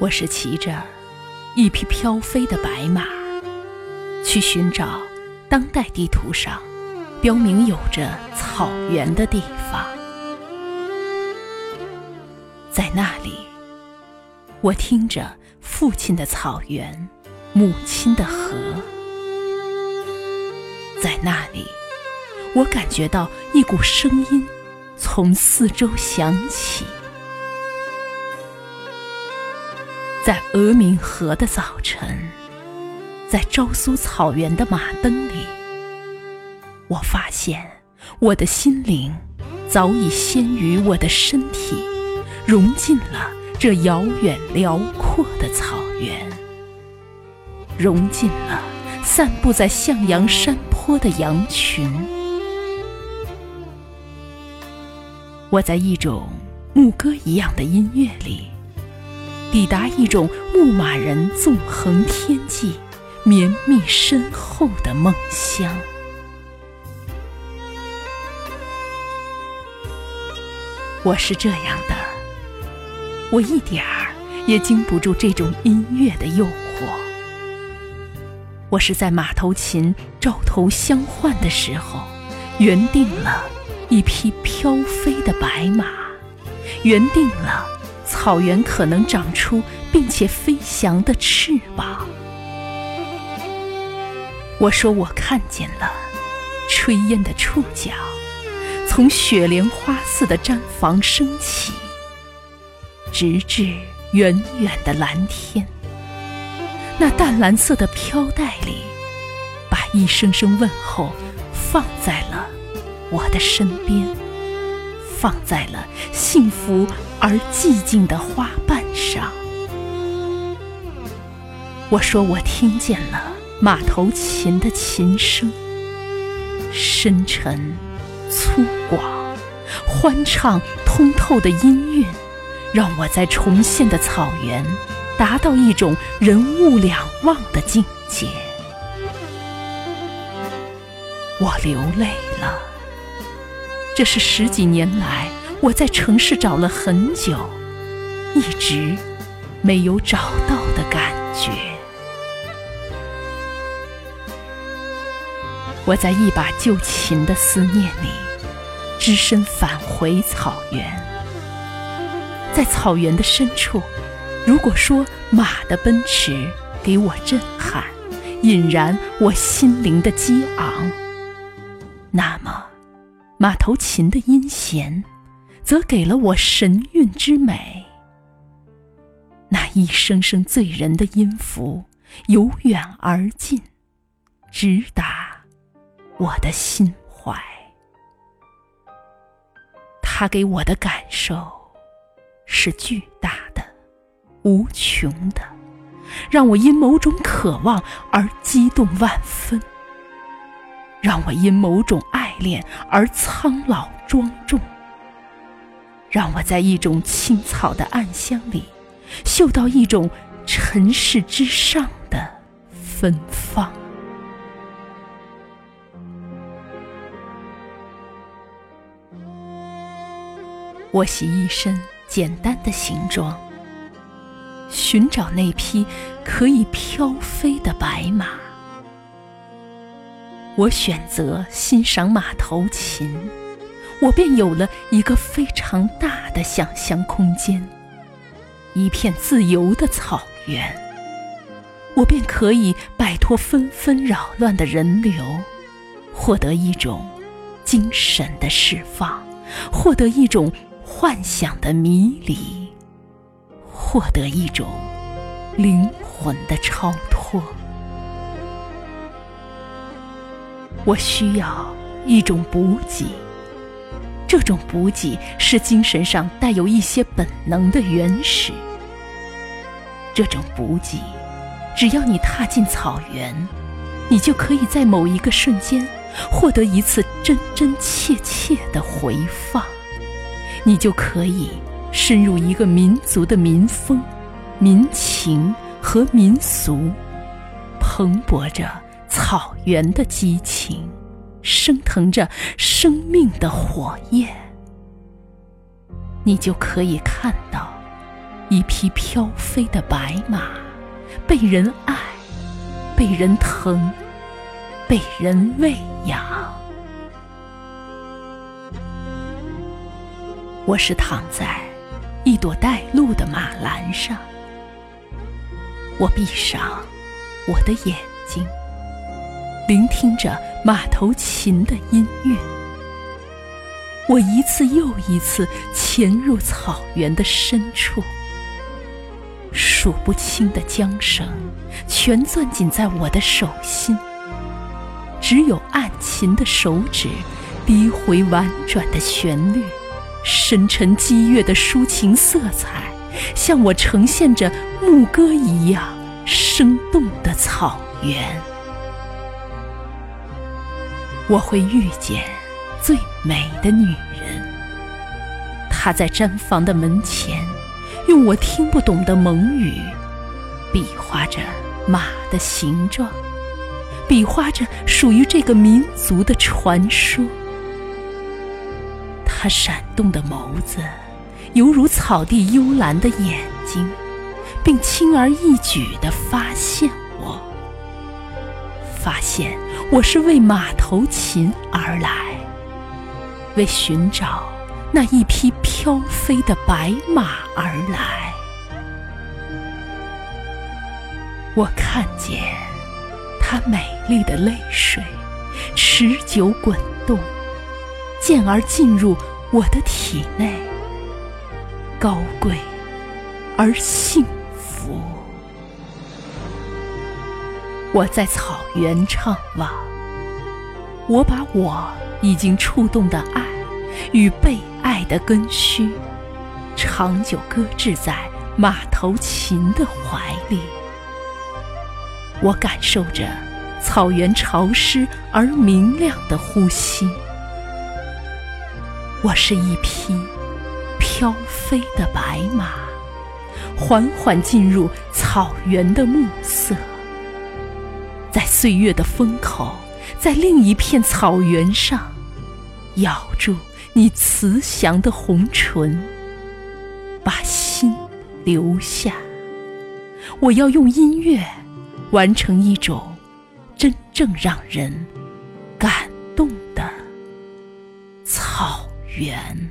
我是骑着一匹飘飞的白马，去寻找当代地图上标明有着草原的地方。在那里，我听着父亲的草原，母亲的河。在那里，我感觉到一股声音从四周响起。在峨明河的早晨，在昭苏草原的马灯里，我发现我的心灵早已先于我的身体融进了这遥远辽阔的草原，融进了散布在向阳山坡的羊群。我在一种牧歌一样的音乐里。抵达一种牧马人纵横天际、绵密深厚的梦乡。我是这样的，我一点儿也经不住这种音乐的诱惑。我是在马头琴照头相换的时候，原定了一匹飘飞的白马，原定了。草原可能长出并且飞翔的翅膀。我说我看见了炊烟的触角，从雪莲花似的毡房升起，直至远远的蓝天。那淡蓝色的飘带里，把一声声问候放在了我的身边。放在了幸福而寂静的花瓣上。我说我听见了马头琴的琴声，深沉、粗犷、欢畅、通透的音韵，让我在重现的草原达到一种人物两忘的境界。我流泪了。这是十几年来我在城市找了很久，一直没有找到的感觉。我在一把旧琴的思念里，只身返回草原。在草原的深处，如果说马的奔驰给我震撼，引燃我心灵的激昂，那么。马头琴的音弦，则给了我神韵之美。那一声声醉人的音符，由远而近，直达我的心怀。它给我的感受是巨大的、无穷的，让我因某种渴望而激动万分。让我因某种爱恋而苍老庄重，让我在一种青草的暗香里嗅到一种尘世之上的芬芳。我洗一身简单的行装，寻找那匹可以飘飞的白马。我选择欣赏马头琴，我便有了一个非常大的想象空间，一片自由的草原。我便可以摆脱纷纷扰乱的人流，获得一种精神的释放，获得一种幻想的迷离，获得一种灵魂的超脱。我需要一种补给，这种补给是精神上带有一些本能的原始。这种补给，只要你踏进草原，你就可以在某一个瞬间获得一次真真切切的回放，你就可以深入一个民族的民风、民情和民俗，蓬勃着。草原的激情，升腾着生命的火焰，你就可以看到一匹飘飞的白马，被人爱，被人疼，被人喂养。我是躺在一朵带露的马兰上，我闭上我的眼睛。聆听着马头琴的音乐，我一次又一次潜入草原的深处，数不清的缰绳全攥紧在我的手心，只有按琴的手指低回婉转的旋律，深沉激越的抒情色彩，向我呈现着牧歌一样生动的草原。我会遇见最美的女人，她在毡房的门前，用我听不懂的蒙语，比划着马的形状，比划着属于这个民族的传说。她闪动的眸子，犹如草地幽蓝的眼睛，并轻而易举地发现我，发现。我是为马头琴而来，为寻找那一匹飘飞的白马而来。我看见它美丽的泪水持久滚动，渐而进入我的体内，高贵而幸我在草原怅望，我把我已经触动的爱与被爱的根须，长久搁置在马头琴的怀里。我感受着草原潮湿而明亮的呼吸。我是一匹飘飞的白马，缓缓进入草原的暮色。在岁月的风口，在另一片草原上，咬住你慈祥的红唇，把心留下。我要用音乐完成一种真正让人感动的草原。